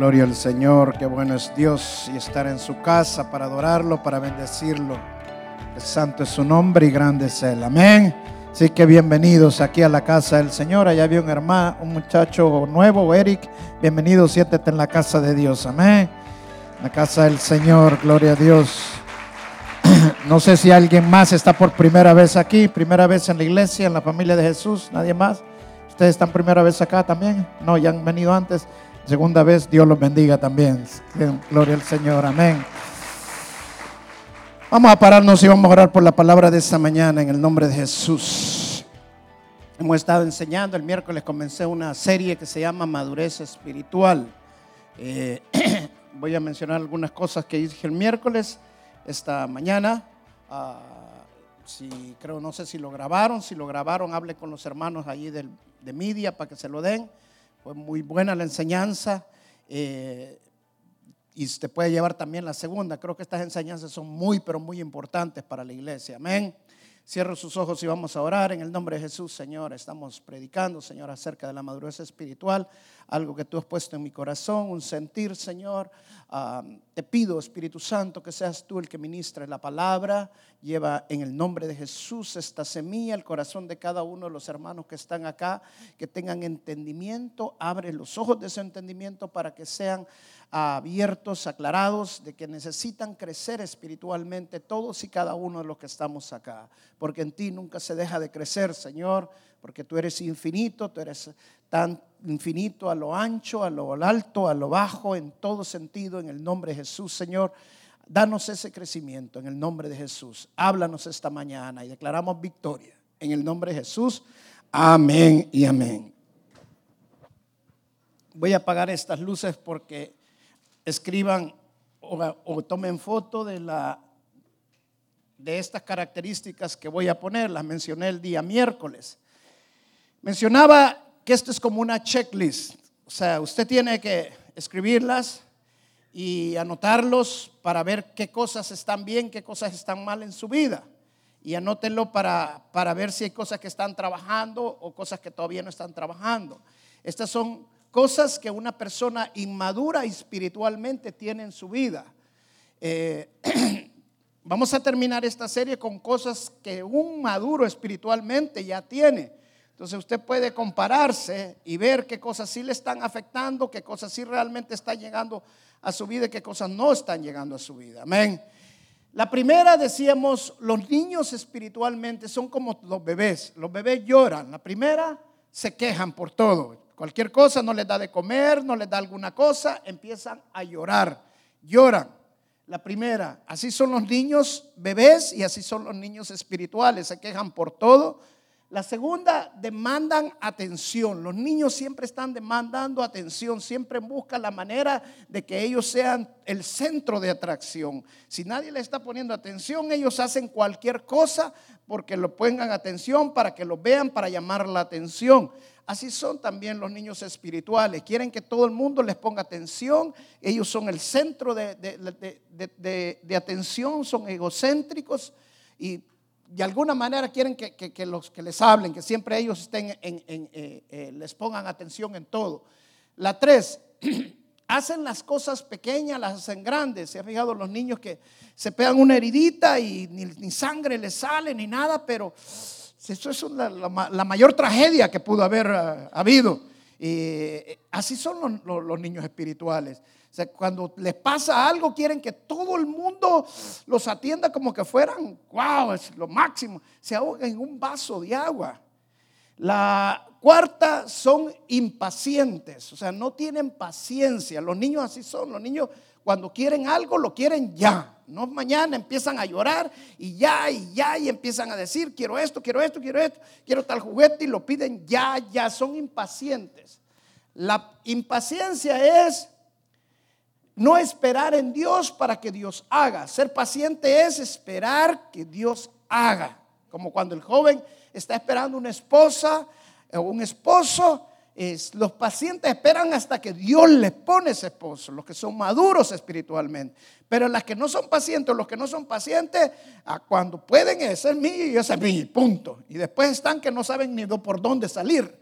Gloria al Señor, qué bueno es Dios y estar en su casa para adorarlo, para bendecirlo. Santo es su nombre y grande es Él. Amén. Así que bienvenidos aquí a la casa del Señor. Allá había un hermano, un muchacho nuevo, Eric. Bienvenido, siéntete en la casa de Dios. Amén. La casa del Señor, gloria a Dios. No sé si alguien más está por primera vez aquí, primera vez en la iglesia, en la familia de Jesús. Nadie más. Ustedes están primera vez acá también. No, ya han venido antes. Segunda vez, Dios los bendiga también. Gloria al Señor, amén. Vamos a pararnos y vamos a orar por la palabra de esta mañana en el nombre de Jesús. Hemos estado enseñando, el miércoles comencé una serie que se llama Madurez Espiritual. Eh, voy a mencionar algunas cosas que dije el miércoles, esta mañana. Uh, si creo, no sé si lo grabaron, si lo grabaron, hable con los hermanos allí de media para que se lo den. Fue muy buena la enseñanza. Eh, y te puede llevar también la segunda. Creo que estas enseñanzas son muy, pero muy importantes para la iglesia. Amén. Cierra sus ojos y vamos a orar en el nombre de Jesús, Señor. Estamos predicando, Señor, acerca de la madurez espiritual, algo que tú has puesto en mi corazón, un sentir, Señor. Uh, te pido, Espíritu Santo, que seas tú el que ministre la palabra. Lleva en el nombre de Jesús esta semilla al corazón de cada uno de los hermanos que están acá, que tengan entendimiento. Abre los ojos de ese entendimiento para que sean abiertos, aclarados, de que necesitan crecer espiritualmente todos y cada uno de los que estamos acá. Porque en ti nunca se deja de crecer, Señor, porque tú eres infinito, tú eres tan infinito a lo ancho, a lo alto, a lo bajo, en todo sentido, en el nombre de Jesús, Señor. Danos ese crecimiento en el nombre de Jesús. Háblanos esta mañana y declaramos victoria en el nombre de Jesús. Amén y amén. Voy a apagar estas luces porque escriban o, tomen foto de, la, de estas características que voy a poner. Las mencioné el día miércoles. Mencionaba que esto es como una checklist. O sea, usted tiene que escribirlas y anotarlos para ver qué cosas están bien, qué cosas están mal en su vida. Y anótenlo para, para ver si hay cosas que están trabajando o cosas que todavía no están trabajando. Estas son cosas que una persona inmadura espiritualmente tiene en su vida. Eh, vamos a terminar esta serie con cosas que un maduro espiritualmente ya tiene. Entonces usted puede compararse y ver qué cosas sí le están afectando, qué cosas sí realmente están llegando a su vida y qué cosas no están llegando a su vida. Amén. La primera decíamos, los niños espiritualmente son como los bebés. Los bebés lloran. La primera se quejan por todo. Cualquier cosa no les da de comer, no les da alguna cosa, empiezan a llorar. Lloran. La primera, así son los niños bebés y así son los niños espirituales, se quejan por todo. La segunda, demandan atención. Los niños siempre están demandando atención, siempre buscan la manera de que ellos sean el centro de atracción. Si nadie le está poniendo atención, ellos hacen cualquier cosa porque lo pongan atención, para que lo vean, para llamar la atención. Así son también los niños espirituales. Quieren que todo el mundo les ponga atención. Ellos son el centro de, atención, son egocéntricos y de alguna manera quieren que, los que les hablen, que siempre ellos estén en, eh, eh, les pongan atención en todo. La tres, hacen las cosas pequeñas, las hacen grandes. Se han fijado los niños que se pegan una heridita y ni, ni sangre les sale ni nada, pero eso es la, mayor tragedia que pudo haber eh, habido. Y así son los, niños espirituales. O sea, cuando les pasa algo, quieren que todo el mundo los atienda como que fueran, wow, es lo máximo. Se ahogan en un vaso de agua. La cuarta son impacientes, o sea, no tienen paciencia. Los niños así son. Los niños cuando quieren algo, lo quieren ya. No mañana empiezan a llorar y ya, y ya, y empiezan a decir, quiero esto, quiero esto, quiero esto, quiero tal juguete y lo piden ya, ya, son impacientes. La impaciencia es no esperar en Dios para que Dios haga. Ser paciente es esperar que Dios haga. Como cuando el joven está esperando una esposa o un esposo los pacientes esperan hasta que Dios les pone ese esposo, los que son maduros espiritualmente. Pero las que no son pacientes, los que no son pacientes, cuando pueden, ese es mío y ese es mío, punto. Y después están que no saben ni por dónde salir.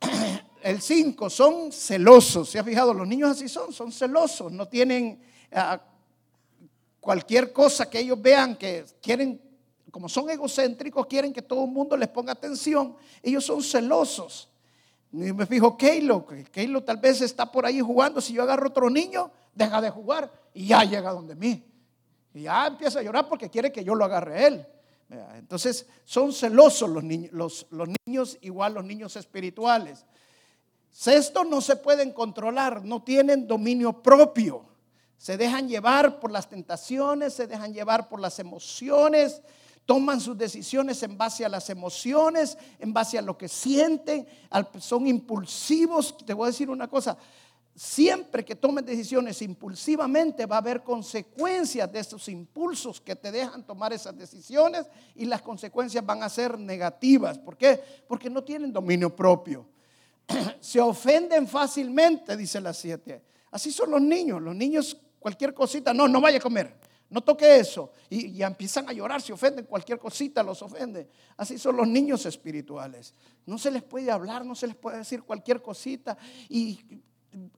el 5, son celosos. ¿Se ha fijado? Los niños así son, son celosos. No tienen ah, cualquier cosa que ellos vean que quieren, como son egocéntricos, quieren que todo el mundo les ponga atención. Ellos son celosos. Y me fijo, Keilo, Keilo tal vez está por ahí jugando. Si yo agarro otro niño, deja de jugar y ya llega donde mí. Y ya empieza a llorar porque quiere que yo lo agarre a él. Entonces son celosos los niños, los, los niños igual los niños espirituales. Sexto, no se pueden controlar, no tienen dominio propio. Se dejan llevar por las tentaciones, se dejan llevar por las emociones, toman sus decisiones en base a las emociones, en base a lo que sienten, son impulsivos. Te voy a decir una cosa, siempre que tomen decisiones impulsivamente va a haber consecuencias de esos impulsos que te dejan tomar esas decisiones y las consecuencias van a ser negativas. ¿Por qué? Porque no tienen dominio propio. Se ofenden fácilmente, dice la 7. Así son los niños. Los niños, cualquier cosita, no, no vaya a comer. No toque eso. Y empiezan a llorar, se ofenden, cualquier cosita los ofende. Así son los niños espirituales. No se les puede hablar, no se les puede decir cualquier cosita. Y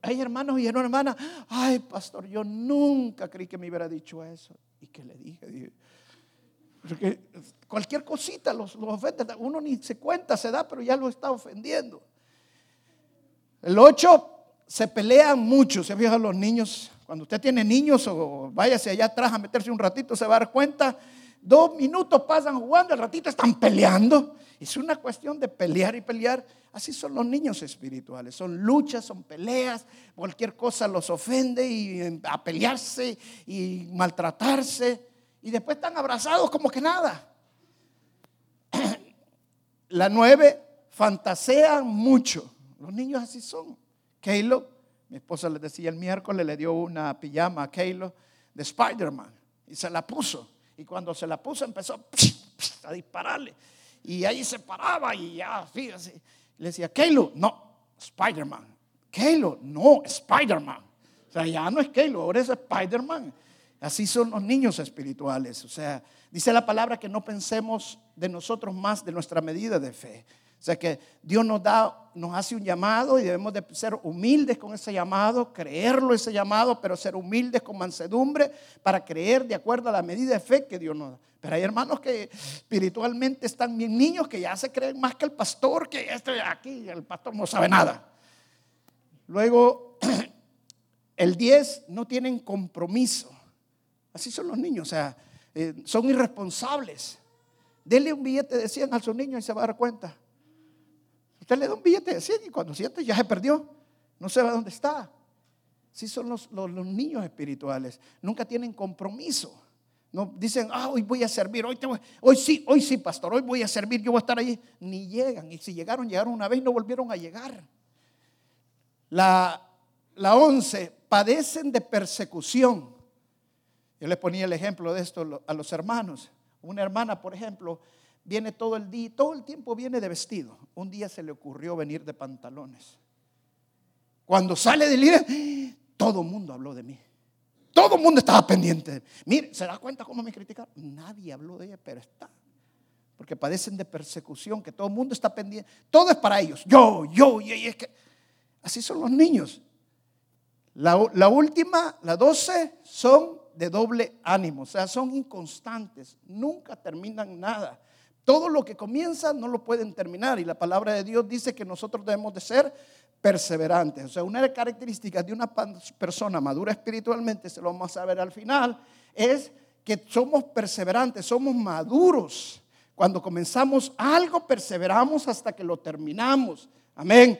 hay hermanos y hermanas, ay pastor, yo nunca creí que me hubiera dicho eso. ¿Y que le dije? porque cualquier cosita los, ofende, uno ni se cuenta, se da, pero ya lo está ofendiendo. El 8, se pelean mucho, se fijan los niños, cuando usted tiene niños o váyase allá atrás a meterse un ratito, se va a dar cuenta, dos minutos pasan jugando, el ratito están peleando. Es una cuestión de pelear y pelear. Así son los niños espirituales. Son luchas, son peleas. Cualquier cosa los ofende y eh, a pelearse y maltratarse. Y después están abrazados como que nada. La nueve, fantasean mucho. Los niños así son. Keilo, mi esposa le decía el miércoles, le dio una pijama a Keilo de Spider-Man y se la puso. Y cuando se la puso empezó a dispararle. Y ahí se paraba y ya, fíjese. Le decía, Keilo, no, Spider-Man. Keilo, no, Spider-Man. O sea, ya no es Keilo, ahora es Spider-Man. Así son los niños espirituales. O sea, dice la palabra que no pensemos de nosotros más de nuestra medida de fe. O sea que Dios nos da, nos hace un llamado y debemos de ser humildes con ese llamado, creerlo ese llamado, pero ser humildes con mansedumbre para creer de acuerdo a la medida de fe que Dios nos da. Pero hay hermanos que espiritualmente están bien niños que ya se creen más que el pastor, que este aquí, el pastor no sabe nada. Luego, el 10 no tienen compromiso. Así son los niños, o sea, eh, son irresponsables. Dele un billete de 100 a su niño y se va a dar cuenta. Usted le da un billete de 100 y cuando siente ya se perdió. No sabe dónde está. Sí son los, niños espirituales. Nunca tienen compromiso. No dicen, ah, hoy voy a servir, hoy, hoy sí, hoy sí, pastor, hoy voy a servir, yo voy a estar ahí. Ni llegan. Y si llegaron, llegaron una vez y no volvieron a llegar. La, la 11, padecen de persecución. Yo les ponía el ejemplo de esto a los hermanos. Una hermana, por ejemplo, viene todo el día, todo el tiempo viene de vestido. Un día se le ocurrió venir de pantalones. Cuando sale del líder, todo el mundo habló de mí. Todo el mundo estaba pendiente. Mire, ¿se da cuenta cómo me criticaron? Nadie habló de ella, pero está. Porque padecen de persecución, que todo el mundo está pendiente. Todo es para ellos. Yo, yo, y es que. Así son los niños. La, última, la doce, son de doble ánimo. O sea, son inconstantes. Nunca terminan nada. Todo lo que comienza no lo pueden terminar y la palabra de Dios dice que nosotros debemos de ser perseverantes. O sea, una de las características de una persona madura espiritualmente, se lo vamos a ver al final, es que somos perseverantes, somos maduros. Cuando comenzamos algo, perseveramos hasta que lo terminamos. Amén.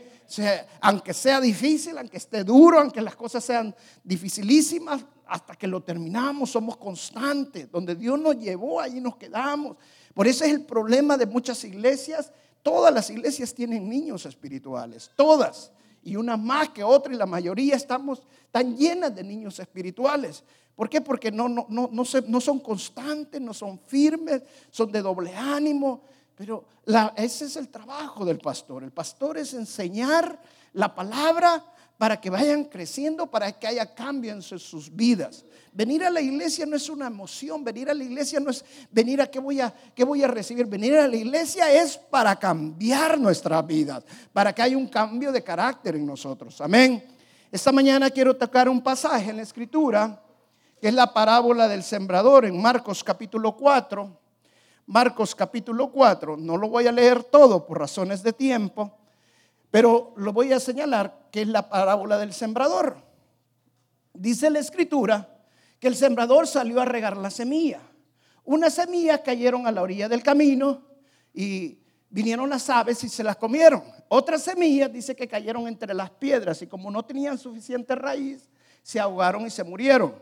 Aunque sea difícil, aunque esté duro, aunque las cosas sean dificilísimas, hasta que lo terminamos, somos constantes. Donde Dios nos llevó, ahí nos quedamos. Por eso es el problema de muchas iglesias. Todas las iglesias tienen niños espirituales, todas. Y una más que otra, y la mayoría estamos tan llenas de niños espirituales. ¿Por qué? Porque no, no, no, no, no son constantes, no son firmes, son de doble ánimo. Pero ese es el trabajo del pastor. El pastor es enseñar la palabra para que vayan creciendo, para que haya cambio en sus vidas. Venir a la iglesia no es una emoción, venir a la iglesia no es venir a qué voy a, qué voy a recibir. Venir a la iglesia es para cambiar nuestra vida, para que haya un cambio de carácter en nosotros. Amén. Esta mañana quiero tocar un pasaje en la escritura, que es la parábola del sembrador en Marcos capítulo 4. Marcos capítulo 4, no lo voy a leer todo por razones de tiempo, pero lo voy a señalar que es la parábola del sembrador. Dice la escritura que el sembrador salió a regar la semilla. Unas semillas cayeron a la orilla del camino y vinieron las aves y se las comieron. Otras semillas dice que cayeron entre las piedras y como no tenían suficiente raíz, se ahogaron y se murieron.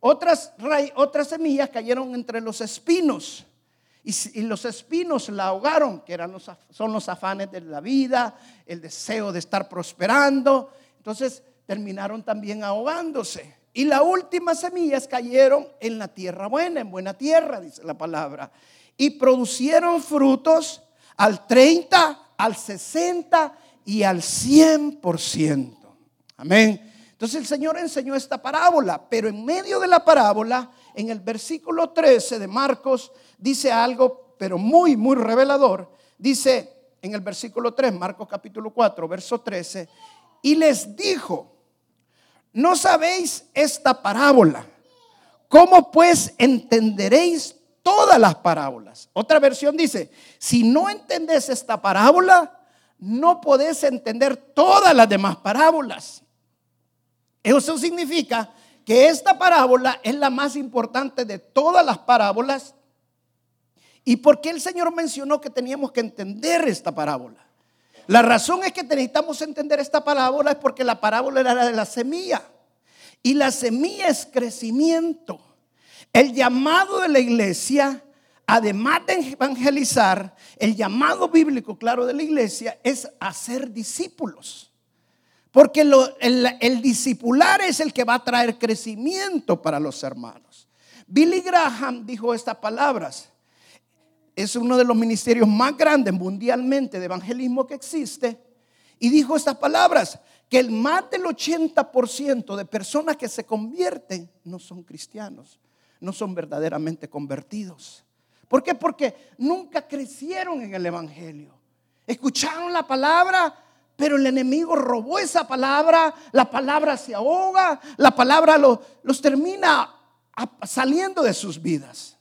Otras, otras semillas cayeron entre los espinos y, los espinos la ahogaron, que eran los, son los afanes de la vida, el deseo de estar prosperando. Entonces terminaron también ahogándose. Y las últimas semillas cayeron en la tierra buena, en buena tierra, dice la palabra. Y producieron frutos al 30, al 60 y al 100%. Amén. Entonces el Señor enseñó esta parábola, pero en medio de la parábola, en el versículo 13 de Marcos, dice algo, pero muy, muy revelador. Dice en el versículo 3, Marcos capítulo 4, verso 13, y les dijo, no sabéis esta parábola. ¿Cómo pues entenderéis todas las parábolas? Otra versión dice, si no entendés esta parábola, no podés entender todas las demás parábolas. Eso significa que esta parábola es la más importante de todas las parábolas. ¿Y por qué el Señor mencionó que teníamos que entender esta parábola? La razón es que necesitamos entender esta parábola es porque la parábola era la de la semilla. Y la semilla es crecimiento. El llamado de la iglesia, además de evangelizar, el llamado bíblico claro de la iglesia es hacer discípulos. Porque el, el discipular es el que va a traer crecimiento para los hermanos. Billy Graham dijo estas palabras es uno de los ministerios más grandes mundialmente de evangelismo que existe, y dijo estas palabras, que el más del 80% de personas que se convierten no son cristianos, no son verdaderamente convertidos. ¿Por qué? Porque nunca crecieron en el Evangelio. Escucharon la palabra, pero el enemigo robó esa palabra, la palabra se ahoga, la palabra los termina saliendo de sus vidas.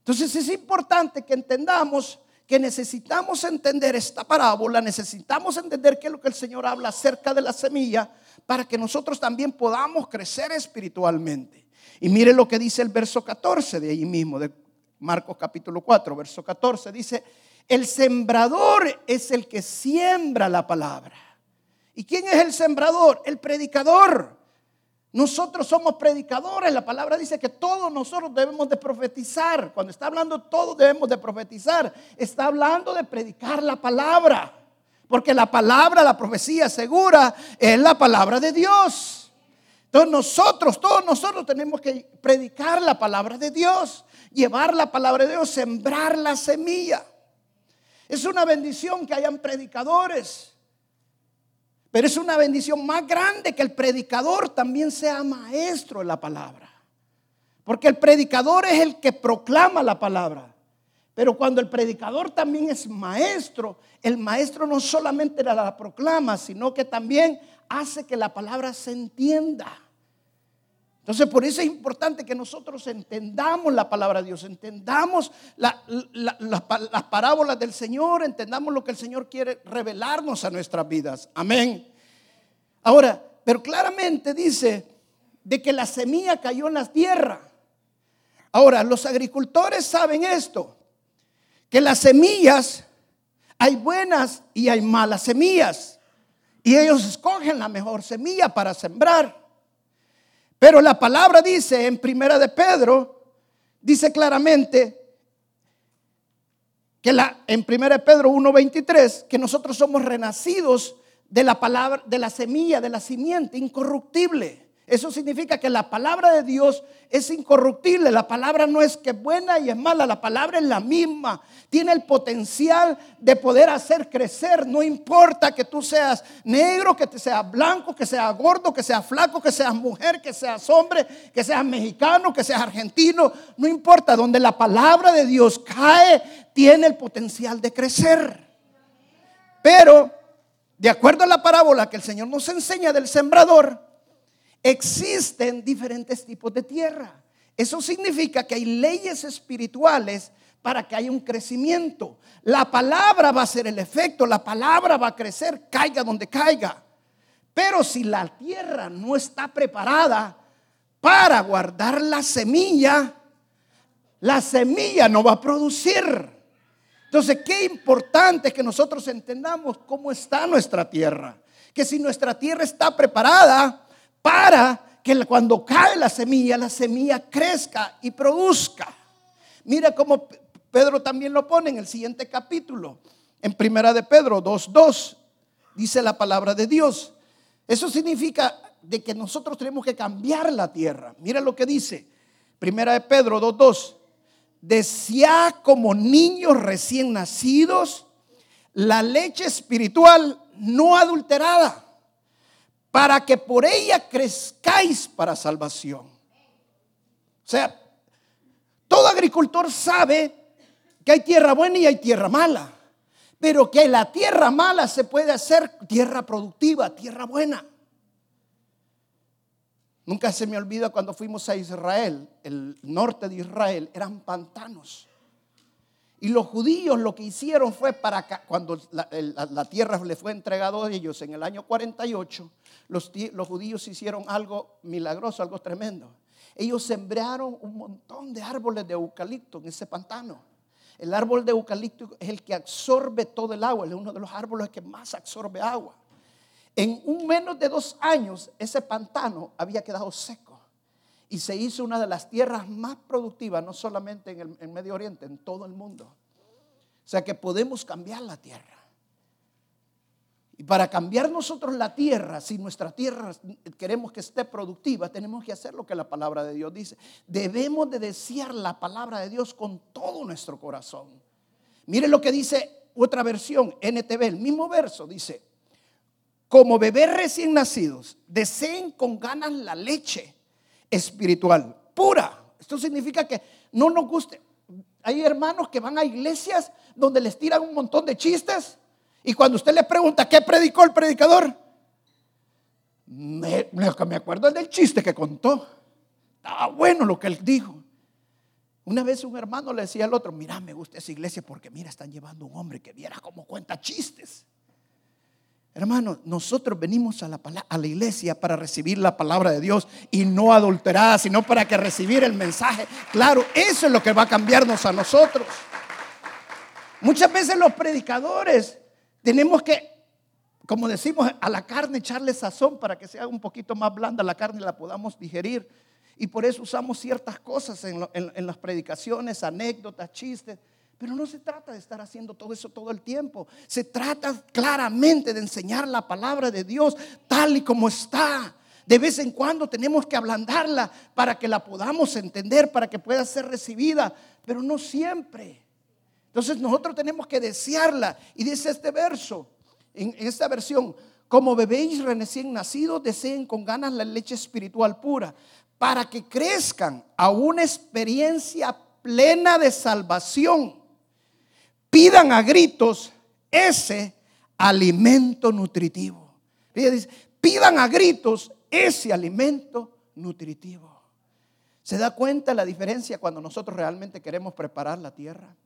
Entonces es importante que entendamos que necesitamos entender esta parábola, necesitamos entender qué es lo que el Señor habla acerca de la semilla para que nosotros también podamos crecer espiritualmente. Y mire lo que dice el verso 14 de ahí mismo, de Marcos capítulo 4, verso 14, dice, el sembrador es el que siembra la palabra. ¿Y quién es el sembrador? El predicador. Nosotros somos predicadores. La palabra dice que todos nosotros debemos de profetizar. Cuando está hablando todos debemos de profetizar. Está hablando de predicar la palabra. Porque la palabra, la profecía segura es la palabra de Dios. Entonces nosotros, todos nosotros tenemos que predicar la palabra de Dios. Llevar la palabra de Dios, sembrar la semilla. Es una bendición que hayan predicadores. Pero es una bendición más grande que el predicador también sea maestro de la palabra. Porque el predicador es el que proclama la palabra. Pero cuando el predicador también es maestro, el maestro no solamente la, proclama, sino que también hace que la palabra se entienda. Entonces, por eso es importante que nosotros entendamos la palabra de Dios, entendamos las parábolas del Señor, entendamos lo que el Señor quiere revelarnos a nuestras vidas. Amén. Ahora, pero claramente dice de que la semilla cayó en la tierra. Ahora, los agricultores saben esto, que las semillas, hay buenas y hay malas semillas. Y ellos escogen la mejor semilla para sembrar. Pero la palabra dice en Primera de Pedro, dice claramente que la, en Primera de Pedro 1.23, que nosotros somos renacidos de la palabra, de la semilla, de la simiente incorruptible. Eso significa que la palabra de Dios es incorruptible. La palabra no es que es buena y es mala. La palabra es la misma. Tiene el potencial de poder hacer crecer. No importa que tú seas negro, que te seas blanco, que seas gordo, que seas flaco, que seas mujer, que seas hombre, que seas mexicano, que seas argentino. No importa. Donde la palabra de Dios cae, tiene el potencial de crecer. Pero, de acuerdo a la parábola que el Señor nos enseña del sembrador, existen diferentes tipos de tierra. Eso significa que hay leyes espirituales para que haya un crecimiento. La palabra va a ser el efecto, la palabra va a crecer, caiga donde caiga. Pero si la tierra no está preparada para guardar la semilla, la semilla no va a producir. Entonces, qué importante que nosotros entendamos cómo está nuestra tierra. Que si nuestra tierra está preparada, para que cuando cae la semilla, la semilla crezca y produzca. Mira cómo Pedro también lo pone en el siguiente capítulo, en Primera de Pedro 2.2, dice la palabra de Dios. Eso significa de que nosotros tenemos que cambiar la tierra. Mira lo que dice, Primera de Pedro 2.2, decía como niños recién nacidos la leche espiritual no adulterada para que por ella crezcáis para salvación. O sea, todo agricultor sabe que hay tierra buena y hay tierra mala, pero que la tierra mala se puede hacer tierra productiva, tierra buena. Nunca se me olvida cuando fuimos a Israel, el norte de Israel, eran pantanos. Y los judíos lo que hicieron fue para cuando la, tierra le fue entregado a ellos en el año 48, los, los judíos hicieron algo milagroso, algo tremendo. Ellos sembraron un montón de árboles de eucalipto en ese pantano. El árbol de eucalipto es el que absorbe todo el agua, es uno de los árboles que más absorbe agua. En un menos de dos años, ese pantano había quedado seco y se hizo una de las tierras más productivas, no solamente en el Medio Oriente, en todo el mundo. O sea que podemos cambiar la tierra. Y para cambiar nosotros la tierra, si nuestra tierra queremos que esté productiva, tenemos que hacer lo que la palabra de Dios dice. Debemos de desear la palabra de Dios con todo nuestro corazón. Mire lo que dice otra versión, NTV, el mismo verso, dice, como bebés recién nacidos, deseen con ganas la leche espiritual, pura. Esto significa que no nos guste. Hay hermanos que van a iglesias donde les tiran un montón de chistes y cuando usted le pregunta qué predicó el predicador, me, me acuerdo del chiste que contó. Estaba bueno lo que él dijo. Una vez un hermano le decía al otro, mira, me gusta esa iglesia porque mira, están llevando un hombre que viera cómo cuenta chistes. Hermano, nosotros venimos a la, a la iglesia para recibir la palabra de Dios y no adulterada, sino para que recibir el mensaje. Claro, eso es lo que va a cambiarnos a nosotros. Muchas veces los predicadores tenemos que, como decimos, a la carne echarle sazón para que sea un poquito más blanda la carne y la podamos digerir. Y por eso usamos ciertas cosas en las predicaciones, anécdotas, chistes. Pero no se trata de estar haciendo todo eso todo el tiempo. Se trata claramente de enseñar la palabra de Dios tal y como está. De vez en cuando tenemos que ablandarla para que la podamos entender, para que pueda ser recibida, pero no siempre. Entonces nosotros tenemos que desearla. Y dice este verso, en esta versión, como bebéis recién nacidos, deseen con ganas la leche espiritual pura, para que crezcan a una experiencia plena de salvación pidan a gritos ese alimento nutritivo. dice, pidan a gritos ese alimento nutritivo. ¿Se da cuenta la diferencia cuando nosotros realmente queremos preparar la tierra?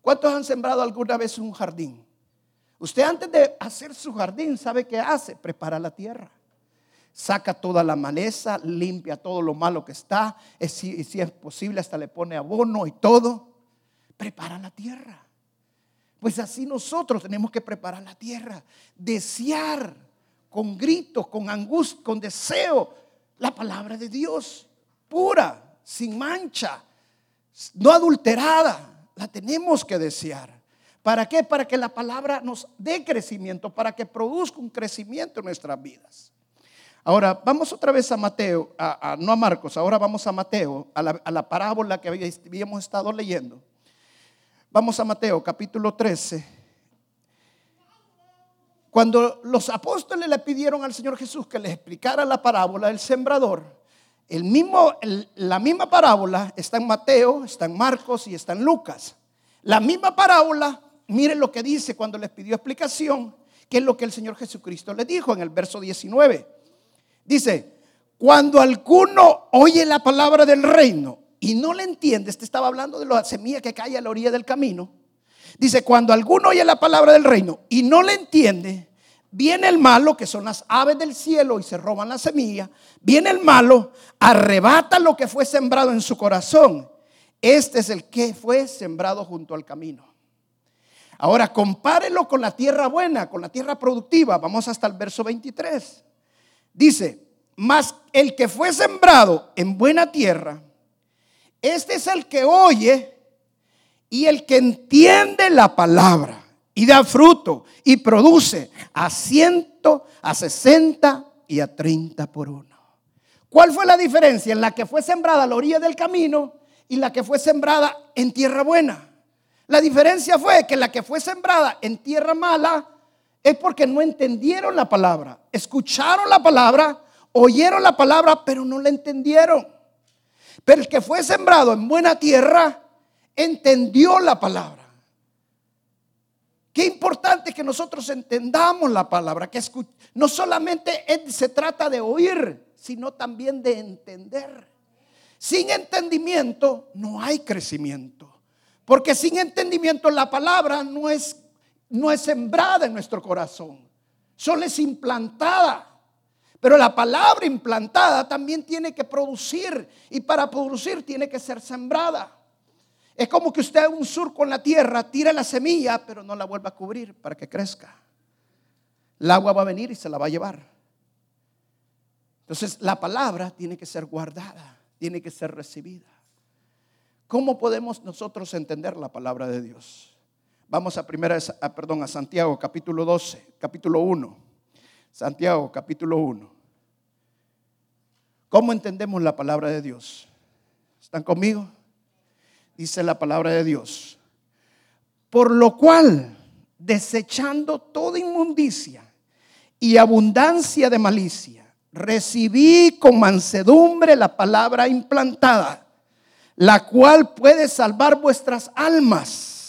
¿Cuántos han sembrado alguna vez un jardín? Usted antes de hacer su jardín, ¿sabe qué hace? Prepara la tierra. Saca toda la maleza, limpia todo lo malo que está. Y si, si es posible, hasta le pone abono y todo prepara la tierra. Pues así nosotros tenemos que preparar la tierra, desear con gritos, con angustia, con deseo la palabra de Dios, pura, sin mancha, no adulterada. La tenemos que desear. ¿Para qué? Para que la palabra nos dé crecimiento, para que produzca un crecimiento en nuestras vidas. Ahora, vamos otra vez a Mateo, no a Marcos, ahora vamos a Mateo, a la, a la parábola que habíamos estado leyendo. Vamos a Mateo capítulo 13. Cuando los apóstoles le pidieron al Señor Jesús que les explicara la parábola del sembrador, la misma parábola está en Mateo, está en Marcos y está en Lucas. La misma parábola, miren lo que dice cuando les pidió explicación, que es lo que el Señor Jesucristo le dijo en el verso 19. Dice, cuando alguno oye la palabra del reino y no le entiende, este estaba hablando de la semilla que cae a la orilla del camino. Dice, cuando alguno oye la palabra del reino y no le entiende, viene el malo, que son las aves del cielo y se roban la semilla. Viene el malo, arrebata lo que fue sembrado en su corazón. Este es el que fue sembrado junto al camino. Ahora, compárelo con la tierra buena, con la tierra productiva. Vamos hasta el verso 23. Dice, mas el que fue sembrado en buena tierra, este es el que oye y el que entiende la palabra y da fruto y produce a ciento, a sesenta y a treinta por uno. ¿Cuál fue la diferencia en la que fue sembrada a la orilla del camino y la que fue sembrada en tierra buena? La diferencia fue que la que fue sembrada en tierra mala es porque no entendieron la palabra. Escucharon la palabra, oyeron la palabra, pero no la entendieron. Pero el que fue sembrado en buena tierra entendió la palabra. Qué importante que nosotros entendamos la palabra, que no solamente se trata de oír, sino también de entender. Sin entendimiento no hay crecimiento, porque sin entendimiento la palabra no es, no es sembrada en nuestro corazón, solo es implantada. Pero la palabra implantada también tiene que producir y para producir tiene que ser sembrada. Es como que usted un surco en la tierra, tira la semilla, pero no la vuelva a cubrir para que crezca. El agua va a venir y se la va a llevar. Entonces la palabra tiene que ser guardada, tiene que ser recibida. ¿Cómo podemos nosotros entender la palabra de Dios? Vamos a primera, perdón, a Santiago capítulo 12, capítulo 1. Santiago capítulo 1. ¿Cómo entendemos la palabra de Dios? ¿Están conmigo? Dice la palabra de Dios. Por lo cual, desechando toda inmundicia y abundancia de malicia, recibí con mansedumbre la palabra implantada, la cual puede salvar vuestras almas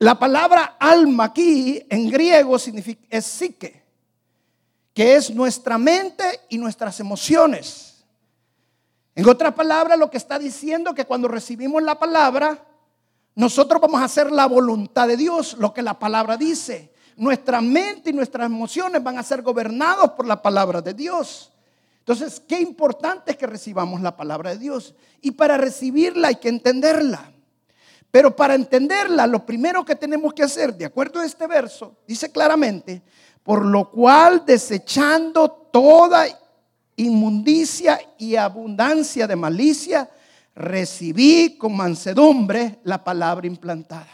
la palabra alma aquí en griego significa es psique, que es nuestra mente y nuestras emociones. En otras palabras, lo que está diciendo que cuando recibimos la palabra, nosotros vamos a hacer la voluntad de Dios, lo que la palabra dice. Nuestra mente y nuestras emociones van a ser gobernados por la palabra de Dios. Entonces, qué importante es que recibamos la palabra de Dios. Y para recibirla hay que entenderla. Pero para entenderla, lo primero que tenemos que hacer, de acuerdo a este verso, dice claramente, por lo cual desechando toda inmundicia y abundancia de malicia, recibí con mansedumbre la palabra implantada.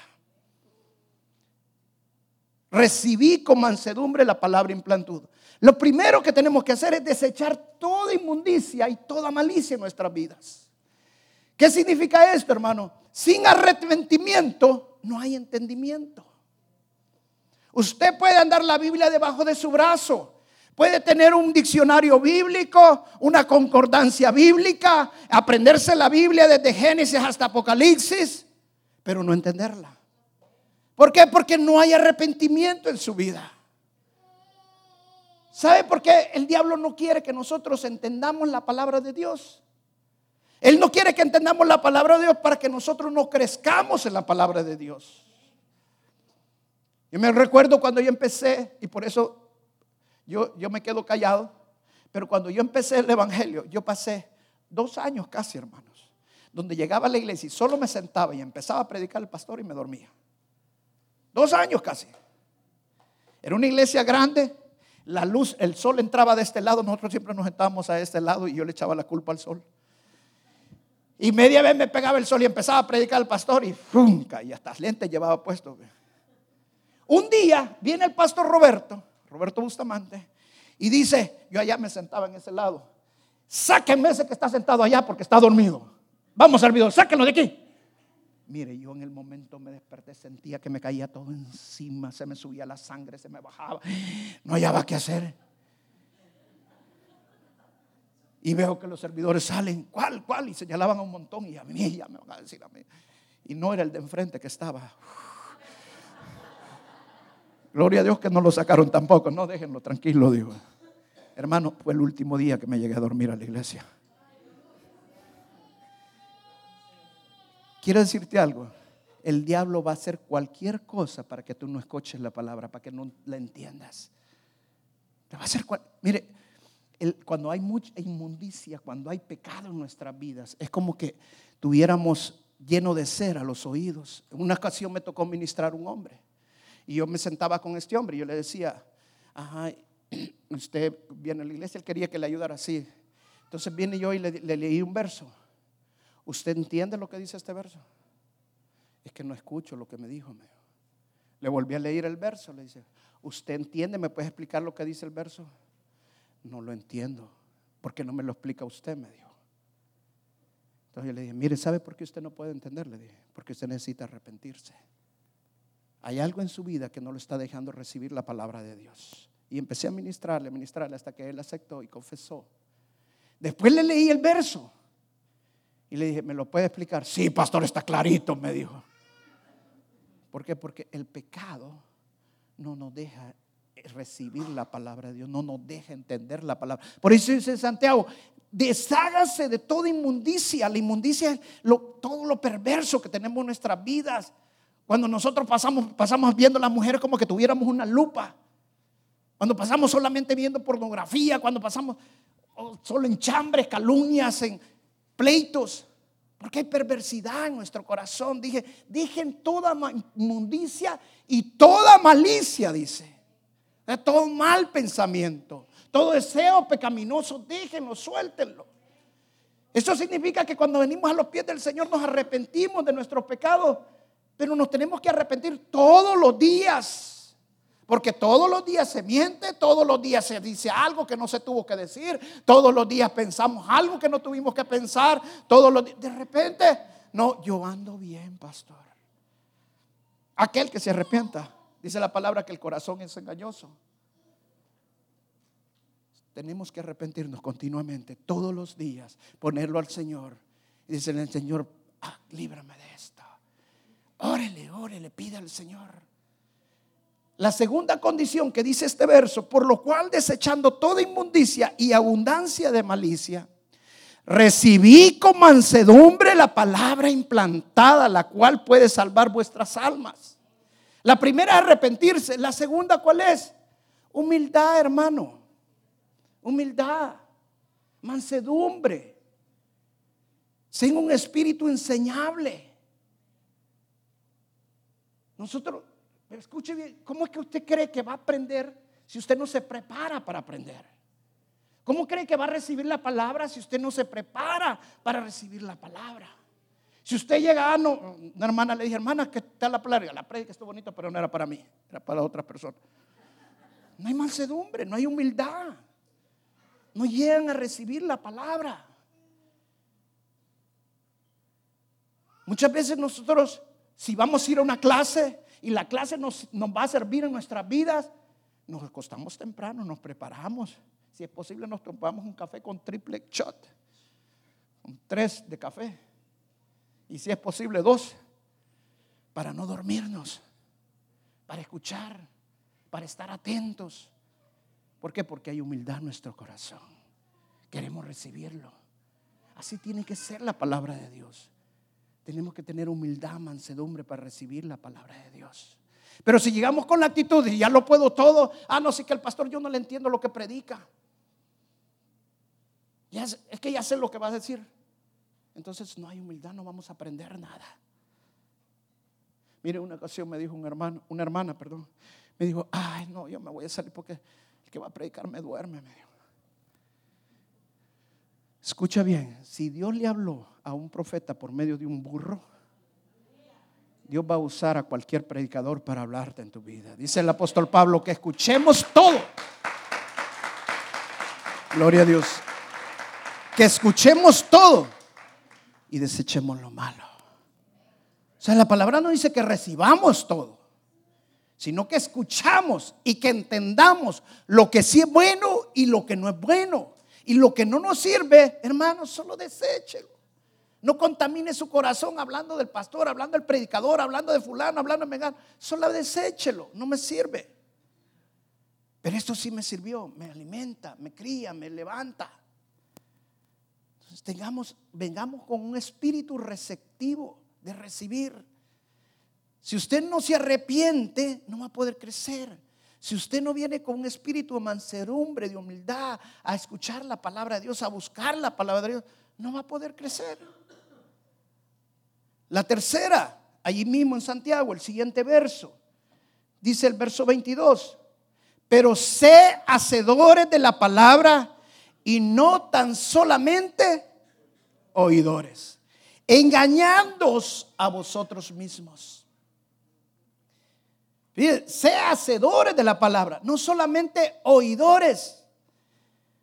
Recibí con mansedumbre la palabra implantada. Lo primero que tenemos que hacer es desechar toda inmundicia y toda malicia en nuestras vidas. ¿Qué significa esto, hermano? Sin arrepentimiento no hay entendimiento. Usted puede andar la Biblia debajo de su brazo. Puede tener un diccionario bíblico, una concordancia bíblica, aprenderse la Biblia desde Génesis hasta Apocalipsis, pero no entenderla. ¿Por qué? Porque no hay arrepentimiento en su vida. ¿Sabe por qué el diablo no quiere que nosotros entendamos la palabra de Dios? Él no quiere que entendamos la palabra de Dios para que nosotros no crezcamos en la palabra de Dios. Yo me recuerdo cuando yo empecé, y por eso yo, yo me quedo callado, pero cuando yo empecé el Evangelio, yo pasé dos años casi, hermanos, donde llegaba a la iglesia y solo me sentaba y empezaba a predicar el pastor y me dormía. Dos años casi. Era una iglesia grande, la luz, el sol entraba de este lado, nosotros siempre nos sentábamos a este lado y yo le echaba la culpa al sol. Y media vez me pegaba el sol y empezaba a predicar al pastor y ¡funca! Y hasta lentes llevaba puesto. Un día viene el pastor Roberto, Roberto Bustamante, Y dice, yo allá me sentaba en ese lado. Sáquenme ese que está sentado allá porque está dormido. Vamos, servidor, sáquenlo de aquí. Mire, yo en el momento me desperté, sentía que me caía todo encima, se me subía la sangre, se me bajaba, no hallaba qué hacer. Y veo que los servidores salen, ¿cuál, cuál? Y señalaban a un montón y a mí ya me van a decir a mí. Y no era el de enfrente que estaba. Gloria a Dios que no lo sacaron tampoco, no déjenlo tranquilo, digo. Hermano, fue el último día que me llegué a dormir a la iglesia. Quiero decirte algo. El diablo va a hacer cualquier cosa para que tú no escuches la palabra, para que no la entiendas. Te va a hacer Mire, cuando hay mucha inmundicia, cuando hay pecado en nuestras vidas, es como que tuviéramos lleno de cera los oídos. En una ocasión me tocó ministrar un hombre. Y yo me sentaba con este hombre y yo le decía, ajá, usted viene a la iglesia, él quería que le ayudara así. Entonces viene yo y le, le leí un verso. ¿Usted entiende lo que dice este verso? Es que no escucho lo que me dijo. Le volví a leer el verso. Le dice, ¿usted entiende? ¿Me puede explicar lo que dice el verso? No lo entiendo. ¿Por qué no me lo explica usted? Me dijo. Entonces yo le dije, mire, ¿sabe por qué usted no puede entender? Le dije, porque usted necesita arrepentirse. Hay algo en su vida que no lo está dejando recibir la palabra de Dios. Y empecé a ministrarle, ministrarle hasta que él aceptó y confesó. Después le leí el verso. Y le dije, ¿me lo puede explicar? Sí, pastor, está clarito, me dijo. ¿Por qué? Porque el pecado no nos deja recibir la palabra de Dios, no nos deja entender la palabra. Por eso dice Santiago, deshágase de toda inmundicia. La inmundicia es todo lo perverso que tenemos en nuestras vidas. Cuando nosotros pasamos, pasamos viendo a las mujeres como que tuviéramos una lupa. Cuando pasamos solamente viendo pornografía, cuando pasamos oh, solo en chambres, calumnias, en, pleitos, porque hay perversidad en nuestro corazón. Dije, dejen toda inmundicia y toda malicia, dice. Todo mal pensamiento, todo deseo pecaminoso, déjenlo, suéltenlo. Eso significa que cuando venimos a los pies del Señor nos arrepentimos de nuestros pecados, pero nos tenemos que arrepentir todos los días. Porque todos los días se miente, todos los días se dice algo que no se tuvo que decir, todos los días pensamos algo que no tuvimos que pensar, todos los días, de repente, no, yo ando bien, pastor. Aquel que se arrepienta, dice la palabra que el corazón es engañoso. Tenemos que arrepentirnos continuamente, todos los días, ponerlo al Señor. Y dice el Señor, ah, líbrame de esto. Órele, órele, pide al Señor. La segunda condición que dice este verso, por lo cual desechando toda inmundicia y abundancia de malicia, recibí con mansedumbre la palabra implantada, la cual puede salvar vuestras almas. La primera es arrepentirse, la segunda ¿cuál es? Humildad, hermano. Humildad, mansedumbre, sin un espíritu enseñable. Nosotros escuche bien, ¿cómo es que usted cree que va a aprender si usted no se prepara para aprender? ¿Cómo cree que va a recibir la palabra si usted no se prepara para recibir la palabra? Si usted llega ah, no, una hermana le dije, hermana, ¿qué tal la palabra? La predica está bonita, pero no era para mí, era para otra persona. No hay mansedumbre, no hay humildad. No llegan a recibir la palabra. Muchas veces nosotros, si vamos a ir a una clase, y la clase nos, va a servir en nuestras vidas, nos acostamos temprano, nos preparamos. Si es posible, nos tomamos un café con triple shot, con tres de café. Y si es posible, dos, para no dormirnos, para escuchar, para estar atentos. ¿Por qué? Porque hay humildad en nuestro corazón. Queremos recibirlo. Así tiene que ser la palabra de Dios. Tenemos que tener humildad, mansedumbre para recibir la palabra de Dios. Pero si llegamos con la actitud y ya lo puedo todo, ah, no, sí que el pastor yo no le entiendo lo que predica. es, que ya sé lo que va a decir. Entonces no hay humildad, no vamos a aprender nada. Mire, una ocasión me dijo un hermano, una hermana, perdón, me dijo, ay, no, yo me voy a salir porque el que va a predicar me duerme. Escucha bien, si Dios le habló a un profeta por medio de un burro, Dios va a usar a cualquier predicador para hablarte en tu vida. Dice el apóstol Pablo que escuchemos todo. Gloria a Dios. Que escuchemos todo y desechemos lo malo. O sea, la palabra no dice que recibamos todo, sino que escuchamos y que entendamos lo que sí es bueno y lo que no es bueno. Y lo que no nos sirve, hermanos, solo deséchelo. No contamine su corazón hablando del pastor, hablando del predicador, hablando de fulano, hablando de megano. Solo deséchelo, no me sirve. Pero esto sí me sirvió, me alimenta, me cría, me levanta. Tengamos, vengamos con un espíritu receptivo de recibir. Si usted no se arrepiente, no va a poder crecer. Si usted no viene con un espíritu de mansedumbre, de humildad, a escuchar la palabra de Dios, a buscar la palabra de Dios, no va a poder crecer. La tercera, allí mismo en Santiago, el siguiente verso, dice el verso 22, pero sé hacedores de la palabra y no tan solamente oidores, engañándoos a vosotros mismos. sé hacedores de la palabra, no solamente oidores.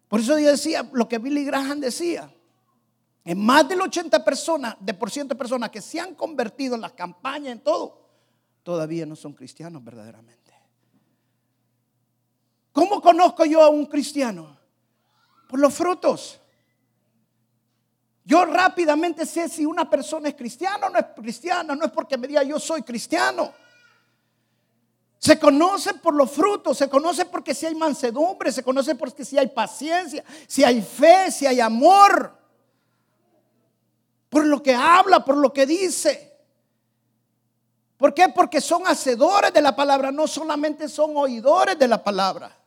Por eso yo decía lo que Billy Graham decía. En más del 80 personas, de por ciento de personas que se han convertido en las campañas, en todo, todavía no son cristianos verdaderamente. ¿Cómo conozco yo a un cristiano? Por los frutos. Yo rápidamente sé si una persona es cristiana o no es cristiana. No es porque me diga yo soy cristiano. Se conoce por los frutos, se conoce porque si hay mansedumbre, se conoce porque si hay paciencia, si hay fe, si hay amor por lo que habla, por lo que dice. ¿Por qué? Porque son hacedores de la palabra, no solamente son oidores de la palabra.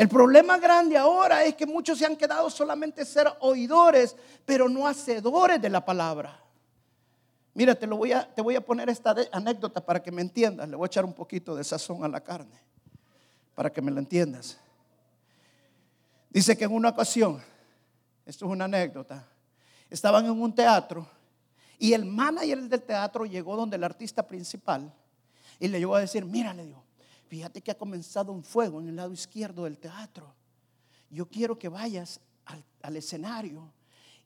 El problema grande ahora es que muchos se han quedado solamente ser oidores, pero no hacedores de la palabra. Mira, te, voy a, te voy a poner esta anécdota para que me entiendas. Le voy a echar un poquito de sazón a la carne, para que me lo entiendas. Dice que en una ocasión, esto es una anécdota, estaban en un teatro y el manager del teatro llegó donde el artista principal y le llegó a decir, mira, le dijo, fíjate que ha comenzado un fuego en el lado izquierdo del teatro. Yo quiero que vayas al, escenario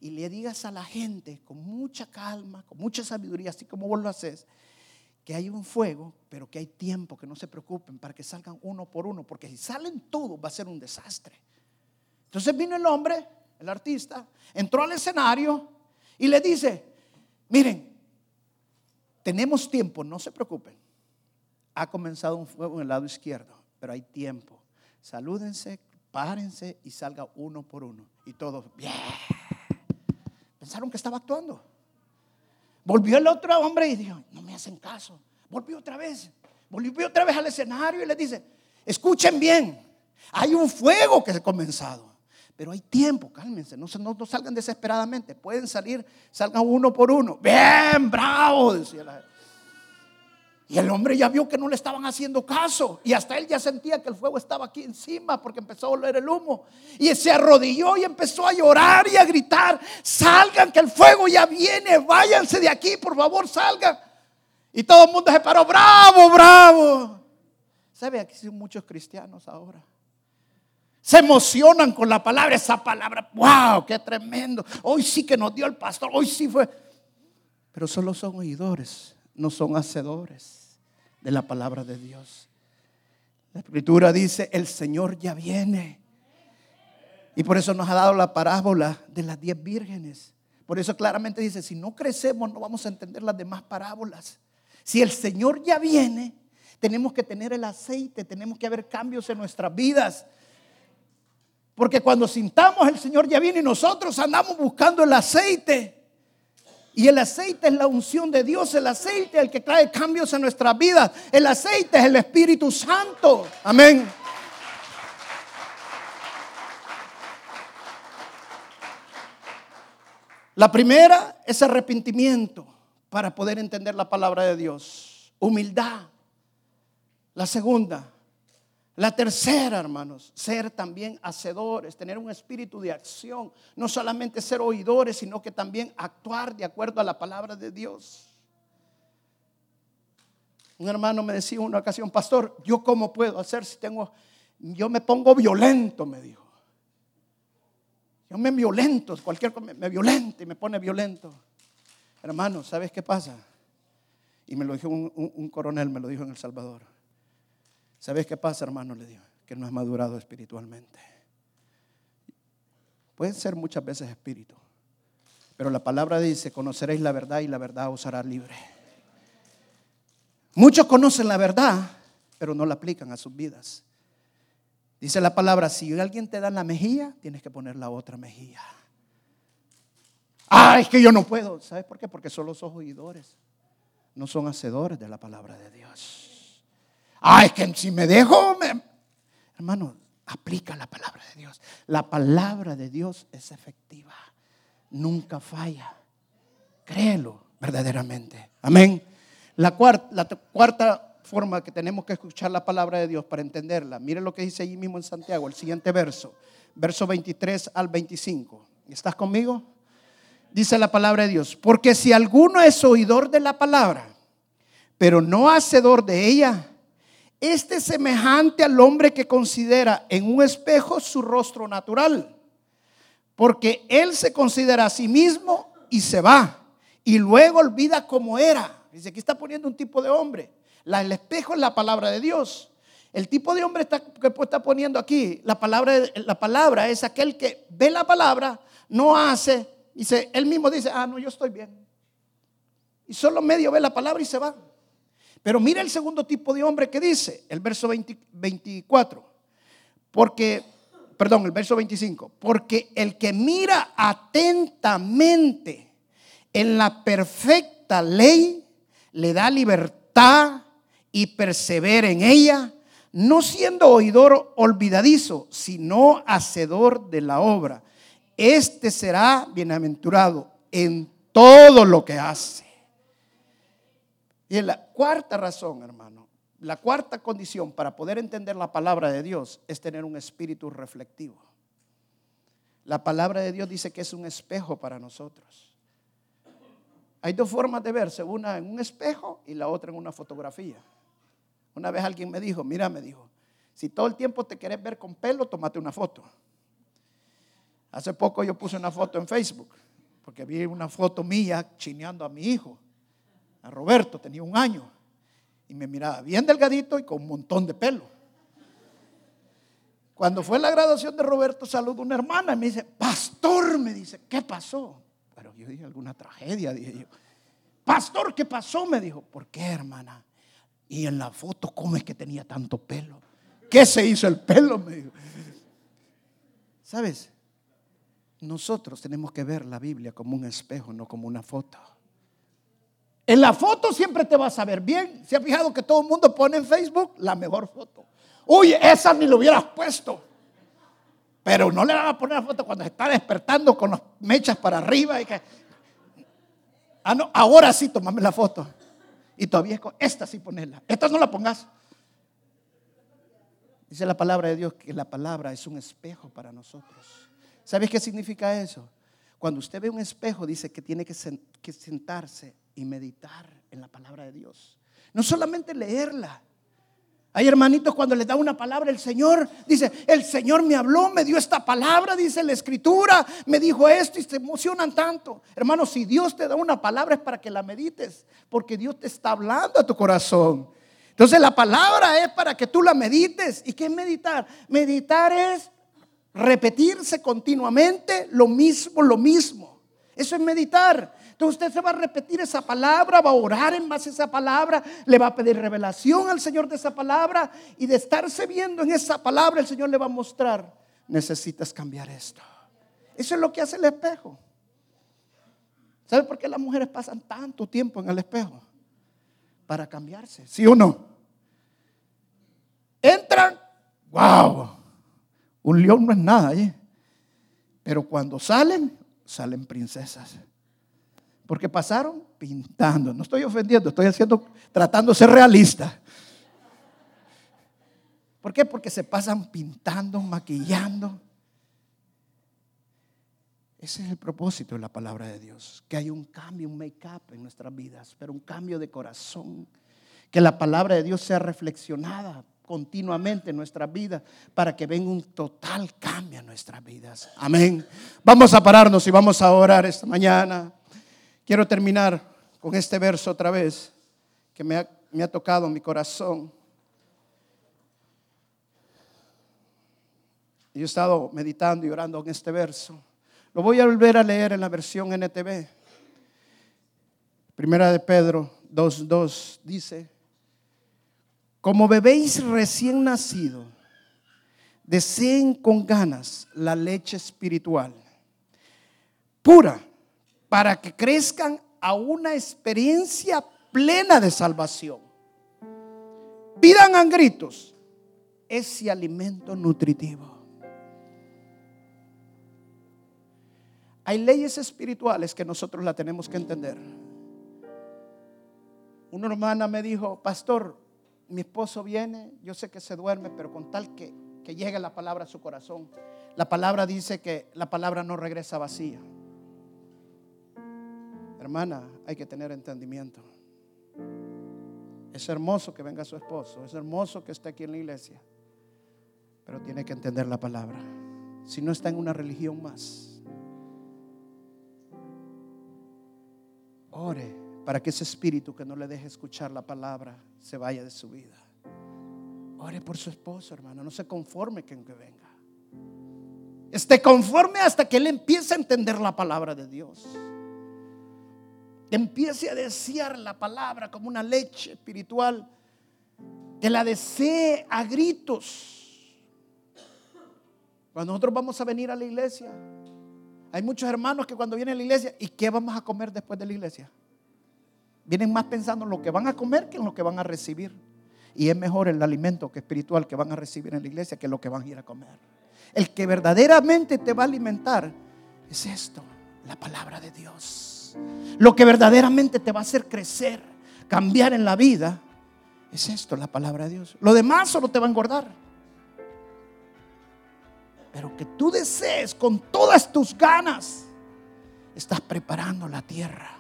y le digas a la gente con mucha calma, con mucha sabiduría, así como vos lo haces, que hay un fuego, pero que hay tiempo, que no se preocupen para que salgan uno por uno, porque si salen todos va a ser un desastre. Entonces vino el hombre el artista, entró al escenario y le dice, miren, tenemos tiempo, no se preocupen. Ha comenzado un fuego en el lado izquierdo, pero hay tiempo. Salúdense, párense y salga uno por uno. Y todos, bien. Pensaron que estaba actuando. Volvió el otro hombre y dijo, no me hacen caso. Volvió otra vez. Volvió otra vez al escenario y le dice, escuchen bien, hay un fuego que ha comenzado. Pero hay tiempo, cálmense, no, salgan desesperadamente. Pueden salir, salgan uno por uno. Bien, bravo, decía la Y el hombre ya vio que no le estaban haciendo caso. Y hasta él ya sentía que el fuego estaba aquí encima porque empezó a oler el humo. Y se arrodilló y empezó a llorar y a gritar, salgan que el fuego ya viene, váyanse de aquí, por favor, salgan. Y todo el mundo se paró, bravo, bravo. ¿Sabe? Aquí son muchos cristianos ahora se emocionan con la palabra, esa palabra, wow, qué tremendo. Hoy sí que nos dio el pastor, hoy sí fue. Pero solo son oidores, no son hacedores de la palabra de Dios. La escritura dice, el Señor ya viene. Y por eso nos ha dado la parábola de las diez vírgenes. Por eso claramente dice, si no crecemos no vamos a entender las demás parábolas. Si el Señor ya viene, tenemos que tener el aceite, tenemos que haber cambios en nuestras vidas. Porque cuando sintamos el Señor ya viene y nosotros andamos buscando el aceite. Y el aceite es la unción de Dios, el aceite es el que trae cambios en nuestra vida. El aceite es el Espíritu Santo. Amén. La primera es arrepentimiento para poder entender la palabra de Dios. Humildad. La segunda, la tercera, hermanos, ser también hacedores, tener un espíritu de acción, no solamente ser oidores, sino que también actuar de acuerdo a la palabra de Dios. Un hermano me decía una ocasión, pastor, ¿yo cómo puedo hacer si tengo, yo me pongo violento, me dijo. Yo me violento, cualquier cosa me violenta y me pone violento. Hermano, ¿sabes qué pasa? Y me lo dijo un, un coronel, me lo dijo en El Salvador. ¿Sabes qué pasa, hermano? Le dijo, que no has madurado espiritualmente. Pueden ser muchas veces espíritu, pero la palabra dice, conoceréis la verdad y la verdad os hará libre. Muchos conocen la verdad, pero no la aplican a sus vidas. Dice la palabra, si alguien te da la mejilla, tienes que poner la otra mejilla. Ah, es que yo no puedo. ¿Sabes por qué? Porque son los oidores, no son hacedores de la palabra de Dios. Es que si me dejo, hermano, aplica la palabra de Dios. La palabra de Dios es efectiva, nunca falla. Créelo verdaderamente. Amén. La cuarta, la cuarta forma que tenemos que escuchar la palabra de Dios para entenderla. Mire lo que dice allí mismo en Santiago, el siguiente verso, verso 23 al 25. ¿Estás conmigo? Dice la palabra de Dios, porque si alguno es oidor de la palabra, pero no hacedor de ella, este es semejante al hombre que considera en un espejo su rostro natural, porque él se considera a sí mismo y se va, y luego olvida cómo era. Dice, aquí está poniendo un tipo de hombre. el espejo es la palabra de Dios. El tipo de hombre está, que está poniendo aquí, la palabra, la palabra es aquel que ve la palabra, no hace, dice, él mismo dice, ah, no, yo estoy bien. Y solo medio ve la palabra y se va. Pero mira el segundo tipo de hombre que dice, el verso 24, porque, perdón, el verso 25, porque el que mira atentamente en la perfecta ley, le da libertad y persevera en ella, no siendo oidor olvidadizo, sino hacedor de la obra. Este será bienaventurado en todo lo que hace. Y la cuarta razón, hermano, la cuarta condición para poder entender la palabra de Dios es tener un espíritu reflectivo. La palabra de Dios dice que es un espejo para nosotros. Hay dos formas de verse, una en un espejo y la otra en una fotografía. Una vez alguien me dijo, mira, me dijo, si todo el tiempo te quieres ver con pelo, tómate una foto. Hace poco yo puse una foto en Facebook, porque vi una foto mía chineando a mi hijo, a Roberto, tenía un año, y me miraba bien delgadito y con un montón de pelo. Cuando fue la graduación de Roberto, saludo una hermana y me dice, pastor, me dice, ¿qué pasó? yo dije, alguna tragedia, dije yo. Pastor, ¿qué pasó? Me dijo, ¿por qué, hermana? Y en la foto, ¿cómo es que tenía tanto pelo? ¿Qué se hizo el pelo? Me dijo. ¿Sabes? Nosotros tenemos que ver la Biblia como un espejo, no como una foto. En la foto siempre te vas a ver bien. ¿Se ha fijado que todo el mundo pone en Facebook la mejor foto? Uy, esa ni lo hubieras puesto. Pero no le van a poner la foto cuando está despertando con las mechas para arriba y que. Ah, no, ahora sí, tomame la foto. Y todavía es con esta sí ponerla. Esta no la pongas. Dice la palabra de Dios que la palabra es un espejo para nosotros. ¿Sabes qué significa eso? Cuando usted ve un espejo, dice que tiene que sentarse y meditar en la palabra de Dios. No solamente leerla, hay hermanitos cuando les da una palabra el Señor, dice, el Señor me habló, me dio esta palabra, dice la escritura, me dijo esto y se emocionan tanto. Hermanos, si Dios te da una palabra es para que la medites, porque Dios te está hablando a tu corazón. Entonces la palabra es para que tú la medites. ¿Y qué es meditar? Meditar es repetirse continuamente lo mismo, lo mismo. Eso es meditar. Entonces usted se va a repetir esa palabra, va a orar en base a esa palabra, le va a pedir revelación al Señor de esa palabra y de estarse viendo en esa palabra el Señor le va a mostrar, necesitas cambiar esto. Eso es lo que hace el espejo. ¿Sabe por qué las mujeres pasan tanto tiempo en el espejo? Para cambiarse, ¿sí o no? Entran, wow, un león no es nada allí. Pero cuando salen, salen princesas. Porque pasaron pintando. No estoy ofendiendo, estoy haciendo, tratando de ser realista. ¿Por qué? Porque se pasan pintando, maquillando. Ese es el propósito de la palabra de Dios. Que hay un cambio, un make-up en nuestras vidas, pero un cambio de corazón. Que la palabra de Dios sea reflexionada continuamente en nuestras vidas para que venga un total cambio en nuestras vidas. Amén. Vamos a pararnos y vamos a orar esta mañana. Quiero terminar con este verso otra vez que me ha, me ha tocado mi corazón. Yo he estado meditando y orando en este verso. Lo voy a volver a leer en la versión NTV. Primera de Pedro 2.2 dice, como bebéis recién nacido, deseen con ganas la leche espiritual, pura, para que crezcan a una experiencia plena de salvación. Pidan a gritos ese alimento nutritivo. Hay leyes espirituales que nosotros la tenemos que entender. Una hermana me dijo, pastor, mi esposo viene, yo sé que se duerme, pero con tal que, que llegue la palabra a su corazón. La palabra dice que la palabra no regresa vacía. Hermana, hay que tener entendimiento. Es hermoso que venga su esposo, es hermoso que esté aquí en la iglesia, pero tiene que entender la palabra. Si no está en una religión más, ore para que ese espíritu que no le deje escuchar la palabra se vaya de su vida. Ore por su esposo, hermano. No se conforme que venga. Esté conforme hasta que él empiece a entender la palabra de Dios. Empiece a desear la palabra como una leche espiritual. Que la desee a gritos. Cuando nosotros vamos a venir a la iglesia, hay muchos hermanos que cuando vienen a la iglesia, ¿y qué vamos a comer después de la iglesia? Vienen más pensando en lo que van a comer que en lo que van a recibir. Y es mejor el alimento que espiritual que van a recibir en la iglesia que lo que van a ir a comer. El que verdaderamente te va a alimentar es esto, la palabra de Dios. Lo que verdaderamente te va a hacer crecer, cambiar en la vida, es esto, la palabra de Dios. Lo demás solo te va a engordar. Pero que tú desees con todas tus ganas, estás preparando la tierra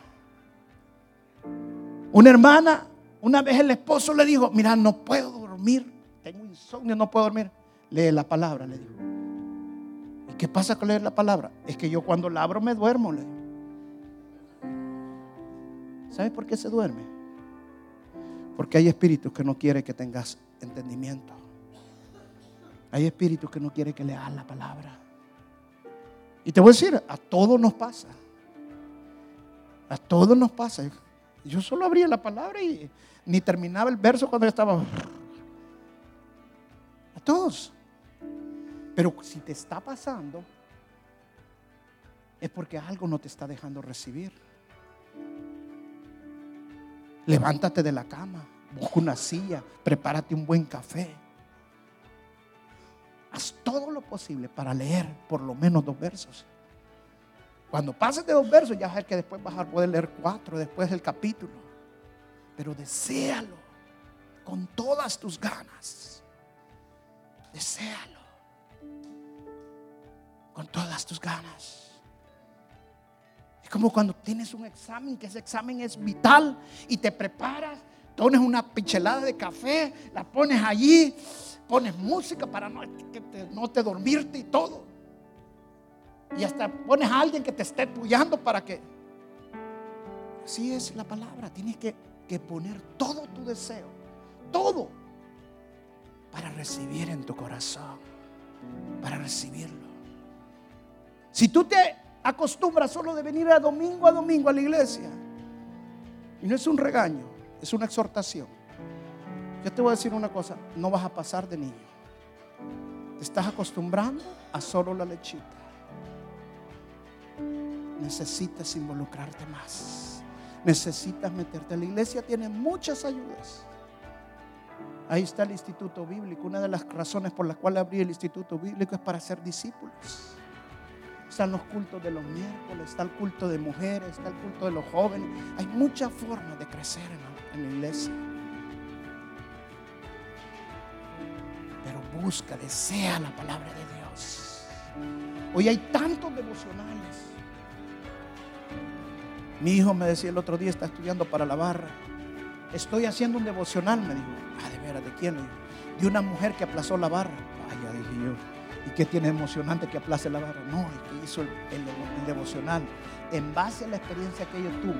una hermana, una vez el esposo le dijo, mira, no puedo dormir, tengo insomnio, no puedo dormir. Lee la palabra, le dijo. ¿Y qué pasa con leer la palabra? Es que yo cuando la abro me duermo. Le ¿Sabes por qué se duerme? Porque hay espíritus que no quieren que tengas entendimiento. Hay espíritus que no quieren que leas la palabra. Y te voy a decir, a todos nos pasa. A todos nos pasa. Yo solo abría la palabra y ni terminaba el verso cuando estaba. A todos. Pero si te está pasando, es porque algo no te está dejando recibir. Levántate de la cama, busca una silla, prepárate un buen café. Haz todo lo posible para leer por lo menos dos versos. Cuando pases de dos versos, ya sabes que después vas a poder leer cuatro, después del capítulo. Pero deséalo con todas tus ganas. Deséalo con todas tus ganas. Como cuando tienes un examen, que ese examen es vital y te preparas, pones una pichelada de café, la pones allí, pones música para no, te, no te dormirte y todo. Y hasta pones a alguien que te esté apoyando para que... Así es la palabra. Tienes que, que poner todo tu deseo, todo, para recibir en tu corazón, para recibirlo. Si tú te acostumbras solo de venir a domingo a domingo a la iglesia, y no es un regaño, es una exhortación. Yo te voy a decir una cosa, no vas a pasar de niño. Te estás acostumbrando a solo la lechita necesitas involucrarte más. Necesitas meterte. La iglesia tiene muchas ayudas. Ahí está el instituto bíblico. Una de las razones por las cuales abrí el instituto bíblico es para ser discípulos. Están los cultos de los miércoles, está el culto de mujeres, está el culto de los jóvenes. Hay muchas formas de crecer en la, iglesia. Pero busca, desea la palabra de Dios. Hoy hay tantos devocionales mi hijo me decía el otro día, está estudiando para la barra. Estoy haciendo un devocional, me dijo. Ah, de veras, ¿de quién? De una mujer que aplazó la barra. Vaya, dije yo. ¿Y qué tiene emocionante que aplace la barra? No, es que hizo el, devocional en base a la experiencia que ella tuvo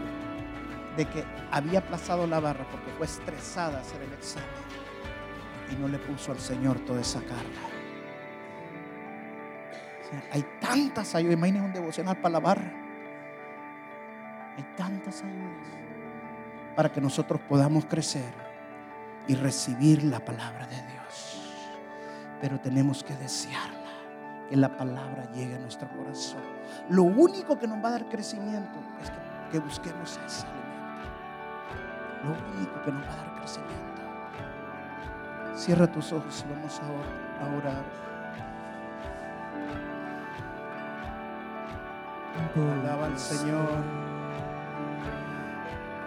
de que había aplazado la barra porque fue estresada hacer el examen y no le puso al Señor toda esa carga. hay tantas ayudas, imagínense un devocional para la barra. Hay tantas ayudas para que nosotros podamos crecer y recibir la palabra de Dios. Pero tenemos que desearla, que la palabra llegue a nuestro corazón. Lo único que nos va a dar crecimiento es que, que busquemos ese alimento. Lo único que nos va a dar crecimiento. Cierra tus ojos y vamos a orar. Alaba al Señor.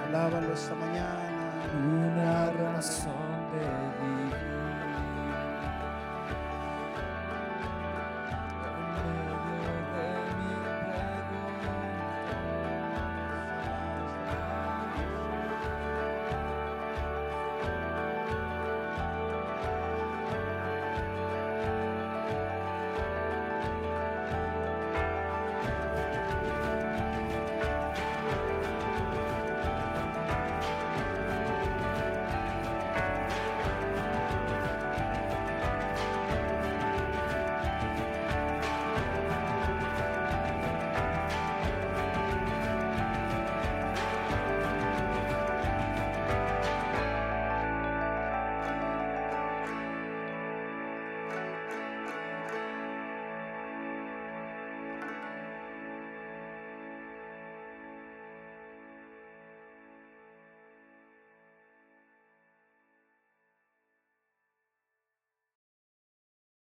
Alábalo esta mañana. Una razón de vivir.